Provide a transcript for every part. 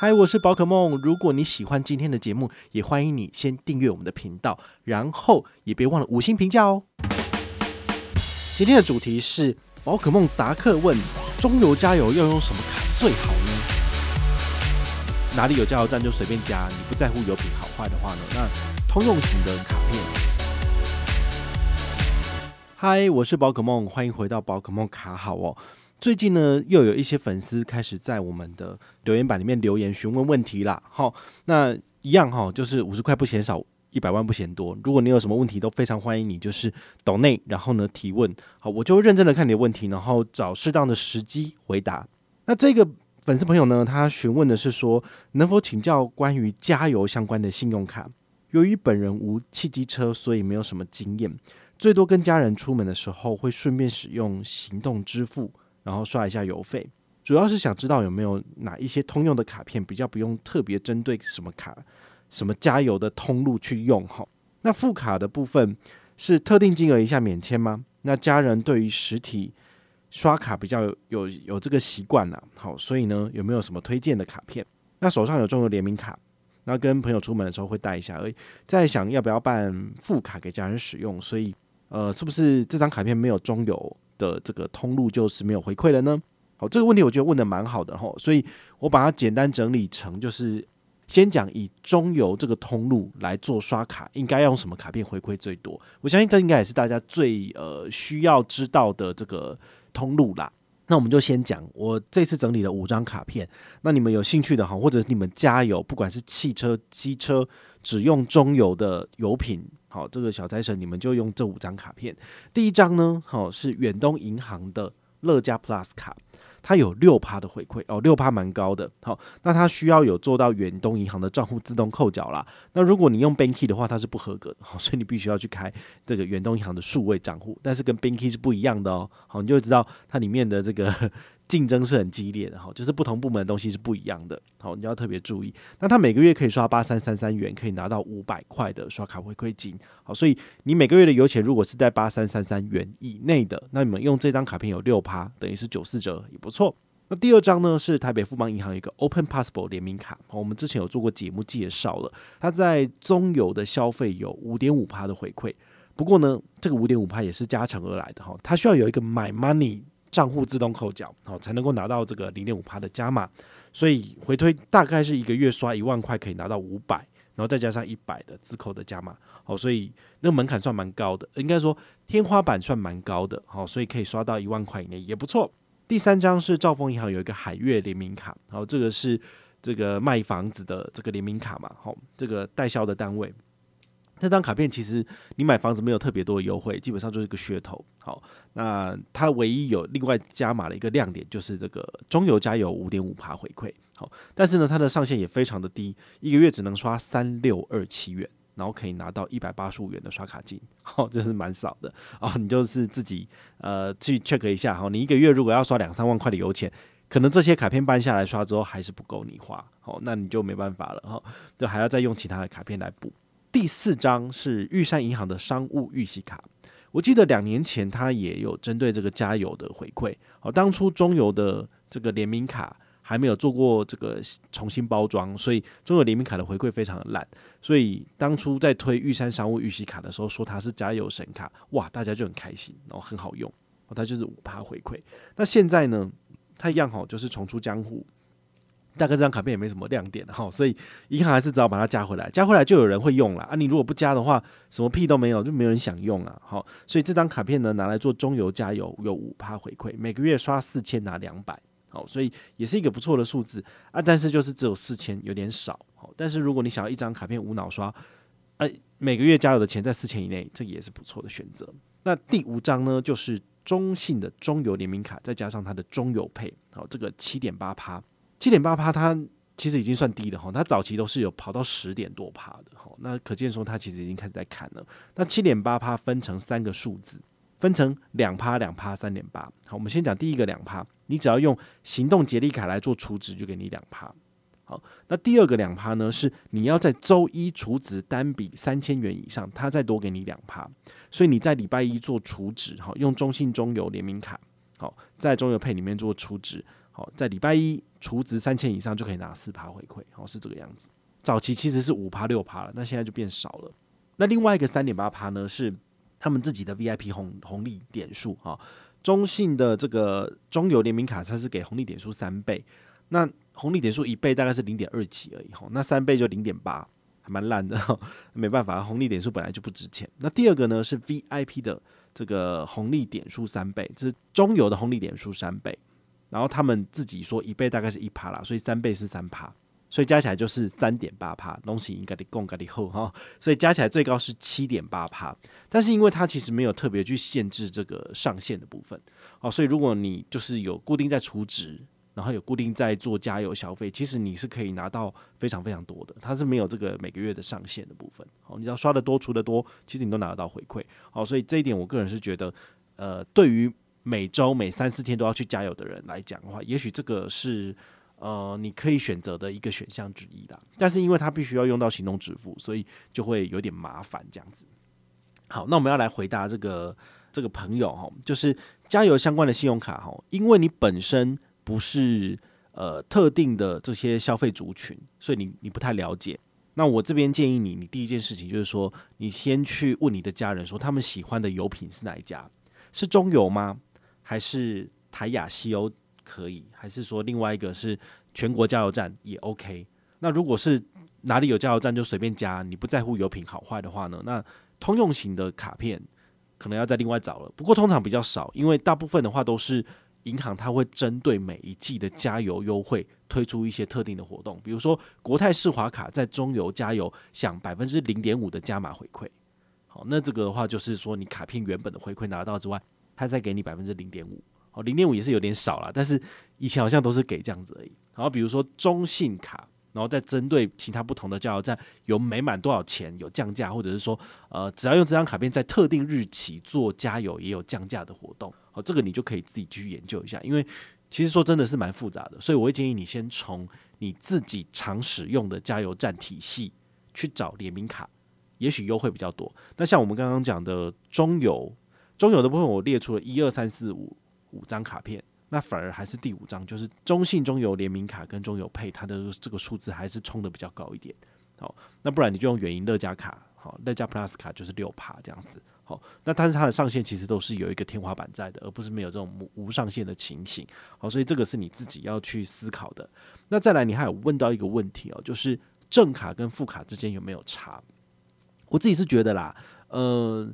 嗨，我是宝可梦。如果你喜欢今天的节目，也欢迎你先订阅我们的频道，然后也别忘了五星评价哦。今天的主题是宝可梦达克问：中油加油要用什么卡最好呢？哪里有加油站就随便加，你不在乎油品好坏的话呢？那通用型的卡片。嗨，我是宝可梦，欢迎回到宝可梦卡好哦。最近呢，又有一些粉丝开始在我们的留言板里面留言询问问题啦。好，那一样哈，就是五十块不嫌少，一百万不嫌多。如果你有什么问题，都非常欢迎你，就是抖内，然后呢提问，好，我就会认真的看你的问题，然后找适当的时机回答。那这个粉丝朋友呢，他询问的是说，能否请教关于加油相关的信用卡？由于本人无汽机车，所以没有什么经验，最多跟家人出门的时候会顺便使用行动支付。然后刷一下油费，主要是想知道有没有哪一些通用的卡片比较不用特别针对什么卡、什么加油的通路去用哈。那副卡的部分是特定金额以下免签吗？那家人对于实体刷卡比较有有这个习惯啦，好，所以呢有没有什么推荐的卡片？那手上有中油联名卡，那跟朋友出门的时候会带一下而已。在想要不要办副卡给家人使用，所以呃，是不是这张卡片没有中油的这个通路就是没有回馈了呢？好，这个问题我觉得问得蛮好的哈，所以我把它简单整理成就是先讲以中油这个通路来做刷卡，应该用什么卡片回馈最多？我相信这应该也是大家最呃需要知道的这个通路啦。那我们就先讲我这次整理了五张卡片，那你们有兴趣的哈，或者你们加油，不管是汽车、机车，只用中油的油品。好，这个小财神，你们就用这五张卡片。第一张呢，好是远东银行的乐家 Plus 卡，它有六趴的回馈哦，六趴蛮高的。好，那它需要有做到远东银行的账户自动扣缴啦。那如果你用 Banky 的话，它是不合格的，所以你必须要去开这个远东银行的数位账户，但是跟 Banky 是不一样的哦。好，你就会知道它里面的这个。竞争是很激烈的哈，就是不同部门的东西是不一样的，好，你要特别注意。那他每个月可以刷八三三三元，可以拿到五百块的刷卡回馈金，好，所以你每个月的油钱如果是在八三三三元以内的，那你们用这张卡片有六趴，等于是九四折，也不错。那第二张呢是台北富邦银行一个 Open Possible 联名卡，好我们之前有做过节目介绍了，它在中油的消费有五点五趴的回馈，不过呢，这个五点五趴也是加成而来的哈，它需要有一个 My Money。账户自动扣缴，好才能够拿到这个零点五趴的加码，所以回推大概是一个月刷一万块可以拿到五百，然后再加上一百的自扣的加码，好，所以那个门槛算蛮高的，应该说天花板算蛮高的，好，所以可以刷到一万块以内也不错。第三张是兆丰银行有一个海月联名卡，好，这个是这个卖房子的这个联名卡嘛，好，这个代销的单位。这张卡片其实你买房子没有特别多的优惠，基本上就是一个噱头。好，那它唯一有另外加码的一个亮点就是这个中油加油五点五趴回馈。好，但是呢，它的上限也非常的低，一个月只能刷三六二七元，然后可以拿到一百八十五元的刷卡金。好，这是蛮少的。哦，你就是自己呃去 check 一下。好，你一个月如果要刷两三万块的油钱，可能这些卡片办下来刷之后还是不够你花。好，那你就没办法了。哈，就还要再用其他的卡片来补。第四张是玉山银行的商务预习卡，我记得两年前它也有针对这个加油的回馈。好，当初中油的这个联名卡还没有做过这个重新包装，所以中油联名卡的回馈非常的烂。所以当初在推玉山商务预习卡的时候，说它是加油神卡，哇，大家就很开心，然后很好用，它就是五趴回馈。那现在呢，它一样好，就是重出江湖。大概这张卡片也没什么亮点哈，所以银行还是只好把它加回来，加回来就有人会用了啊。你如果不加的话，什么屁都没有，就没有人想用啊。好，所以这张卡片呢，拿来做中油加油有五趴回馈，每个月刷四千拿两百，好，所以也是一个不错的数字啊。但是就是只有四千，有点少。好，但是如果你想要一张卡片无脑刷，哎，每个月加油的钱在四千以内，这个也是不错的选择。那第五张呢，就是中信的中油联名卡，再加上它的中油配，好，这个七点八趴。七点八趴，它其实已经算低了哈。它早期都是有跑到十点多趴的哈。那可见说它其实已经开始在砍了。那七点八趴分成三个数字，分成两趴、两趴、三点八。好，我们先讲第一个两趴，你只要用行动节力卡来做储值，就给你两趴。好，那第二个两趴呢，是你要在周一储值单笔三千元以上，它再多给你两趴。所以你在礼拜一做储值，好，用中信中油联名卡，好，在中油配里面做储值。好，在礼拜一储值三千以上就可以拿四趴回馈，好，是这个样子。早期其实是五趴六趴了，那现在就变少了。那另外一个三点八趴呢，是他们自己的 VIP 红红利点数哈。中信的这个中油联名卡，它是给红利点数三倍，那红利点数一倍大概是零点二几而已哈，那三倍就零点八，还蛮烂的，没办法，红利点数本来就不值钱。那第二个呢是 VIP 的这个红利点数三倍，这是中油的红利点数三倍，然后他们自己说一倍大概是一趴啦，所以三倍是三趴。所以加起来就是三点八趴，东西应该得供给你后哈，所以加起来最高是七点八趴。但是因为它其实没有特别去限制这个上限的部分，哦，所以如果你就是有固定在储值，然后有固定在做加油消费，其实你是可以拿到非常非常多的，它是没有这个每个月的上限的部分。哦，你要刷得多、储得多，其实你都拿得到回馈。哦，所以这一点我个人是觉得，呃，对于每周每三四天都要去加油的人来讲的话，也许这个是。呃，你可以选择的一个选项之一啦，但是因为它必须要用到行动支付，所以就会有点麻烦这样子。好，那我们要来回答这个这个朋友哈，就是加油相关的信用卡哈，因为你本身不是呃特定的这些消费族群，所以你你不太了解。那我这边建议你，你第一件事情就是说，你先去问你的家人说，他们喜欢的油品是哪一家？是中油吗？还是台亚西欧？可以，还是说另外一个是全国加油站也 OK？那如果是哪里有加油站就随便加，你不在乎油品好坏的话呢？那通用型的卡片可能要再另外找了。不过通常比较少，因为大部分的话都是银行，它会针对每一季的加油优惠推出一些特定的活动，比如说国泰世华卡在中油加油享百分之零点五的加码回馈。好，那这个的话就是说你卡片原本的回馈拿到之外，它再给你百分之零点五。哦，零点五也是有点少了，但是以前好像都是给这样子而已。然后比如说中信卡，然后再针对其他不同的加油站，有每满多少钱有降价，或者是说呃，只要用这张卡片在特定日期做加油也有降价的活动。好，这个你就可以自己去研究一下，因为其实说真的是蛮复杂的，所以我会建议你先从你自己常使用的加油站体系去找联名卡，也许优惠比较多。那像我们刚刚讲的中油，中油的部分我列出了一二三四五。五张卡片，那反而还是第五张，就是中信中油联名卡跟中油配，它的这个数字还是冲的比较高一点。好，那不然你就用远银乐家卡，好，乐家 Plus 卡就是六趴这样子。好，那但是它的上限其实都是有一个天花板在的，而不是没有这种无上限的情形。好，所以这个是你自己要去思考的。那再来，你还有问到一个问题哦，就是正卡跟副卡之间有没有差？我自己是觉得啦，呃，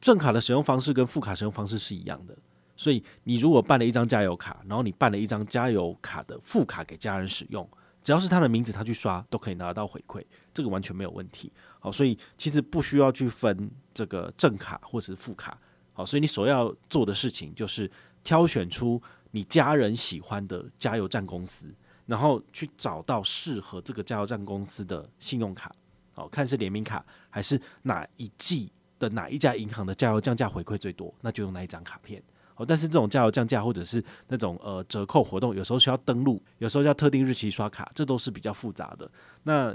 正卡的使用方式跟副卡使用方式是一样的。所以你如果办了一张加油卡，然后你办了一张加油卡的副卡给家人使用，只要是他的名字，他去刷都可以拿到回馈，这个完全没有问题。好，所以其实不需要去分这个正卡或者是副卡。好，所以你所要做的事情就是挑选出你家人喜欢的加油站公司，然后去找到适合这个加油站公司的信用卡。好，看是联名卡还是哪一季的哪一家银行的加油降价回馈最多，那就用那一张卡片。哦但是这种加油降价或者是那种呃折扣活动，有时候需要登录，有时候要特定日期刷卡，这都是比较复杂的。那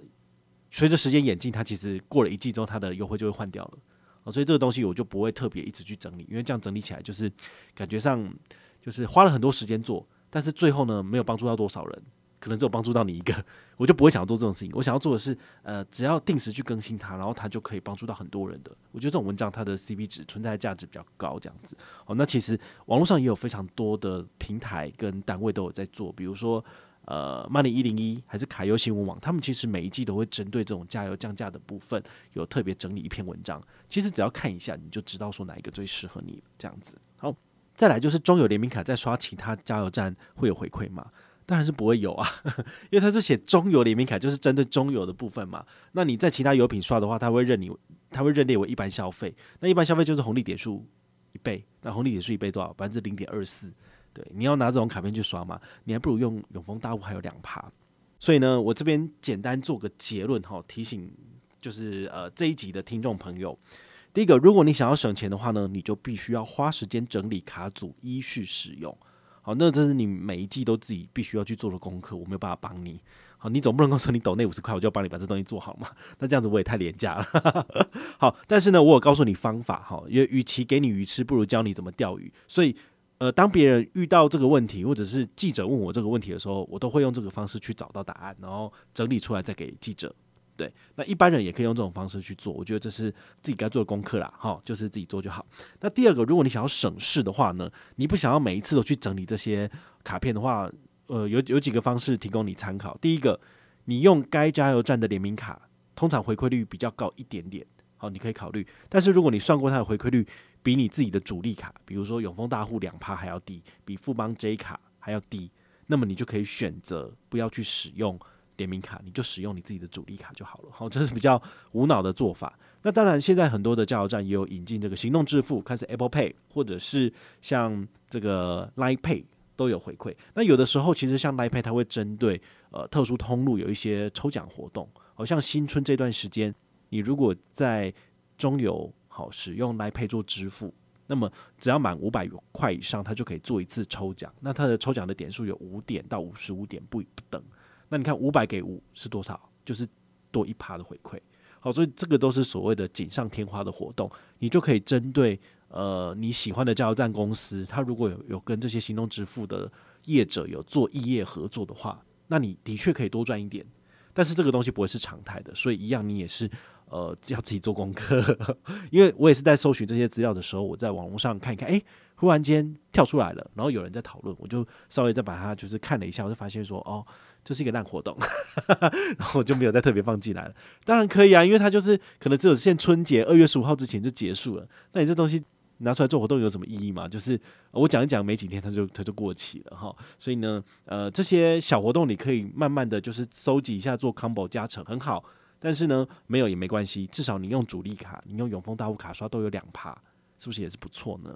随着时间演进，它其实过了一季之后，它的优惠就会换掉了。哦，所以这个东西我就不会特别一直去整理，因为这样整理起来就是感觉上就是花了很多时间做，但是最后呢没有帮助到多少人。可能只有帮助到你一个，我就不会想要做这种事情。我想要做的是，呃，只要定时去更新它，然后它就可以帮助到很多人的。我觉得这种文章它的 CP 值存在价值比较高，这样子。哦，那其实网络上也有非常多的平台跟单位都有在做，比如说呃，Money 一零一还是卡优新闻网，他们其实每一季都会针对这种加油降价的部分有特别整理一篇文章。其实只要看一下，你就知道说哪一个最适合你这样子。好，再来就是中油联名卡在刷其他加油站会有回馈吗？当然是不会有啊，因为它是写中油联名卡，就是针对中油的部分嘛。那你在其他油品刷的话，它会认你，它会认列为一般消费。那一般消费就是红利点数一倍，那红利点数一倍多少？百分之零点二四。对，你要拿这种卡片去刷嘛，你还不如用永丰大户，还有两趴。所以呢，我这边简单做个结论哈，提醒就是呃这一集的听众朋友，第一个，如果你想要省钱的话呢，你就必须要花时间整理卡组，依序使用。好，那这是你每一季都自己必须要去做的功课，我没有办法帮你。好，你总不能告诉你抖那五十块，我就要帮你把这东西做好嘛？那这样子我也太廉价了。好，但是呢，我有告诉你方法哈，因为与其给你鱼吃，不如教你怎么钓鱼。所以呃，当别人遇到这个问题，或者是记者问我这个问题的时候，我都会用这个方式去找到答案，然后整理出来再给记者。对，那一般人也可以用这种方式去做，我觉得这是自己该做的功课啦，哈，就是自己做就好。那第二个，如果你想要省事的话呢，你不想要每一次都去整理这些卡片的话，呃，有有几个方式提供你参考。第一个，你用该加油站的联名卡，通常回馈率比较高一点点，好，你可以考虑。但是如果你算过它的回馈率比你自己的主力卡，比如说永丰大户两趴还要低，比富邦 J 卡还要低，那么你就可以选择不要去使用。联名卡，你就使用你自己的主力卡就好了，好，这是比较无脑的做法。那当然，现在很多的加油站也有引进这个行动支付，看是 Apple Pay 或者是像这个 Line Pay 都有回馈。那有的时候，其实像 Line Pay，它会针对呃特殊通路有一些抽奖活动，好像新春这段时间，你如果在中油好使用 Line Pay 做支付，那么只要满五百块以上，它就可以做一次抽奖。那它的抽奖的点数有五点到五十五点不不等。那你看五百给五是多少？就是多一趴的回馈。好，所以这个都是所谓的锦上添花的活动，你就可以针对呃你喜欢的加油站公司，它如果有有跟这些行动支付的业者有做异业合作的话，那你的确可以多赚一点。但是这个东西不会是常态的，所以一样你也是呃要自己做功课。因为我也是在搜寻这些资料的时候，我在网络上看一看，诶，忽然间跳出来了，然后有人在讨论，我就稍微再把它就是看了一下，我就发现说哦。这是一个烂活动，然后我就没有再特别放进来了。当然可以啊，因为它就是可能只有限春节二月十五号之前就结束了。那你这东西拿出来做活动有什么意义吗？就是我讲一讲，没几天它就它就过期了哈。所以呢，呃，这些小活动你可以慢慢的就是收集一下做 combo 加成很好。但是呢，没有也没关系，至少你用主力卡，你用永丰大户卡刷都有两趴，是不是也是不错呢？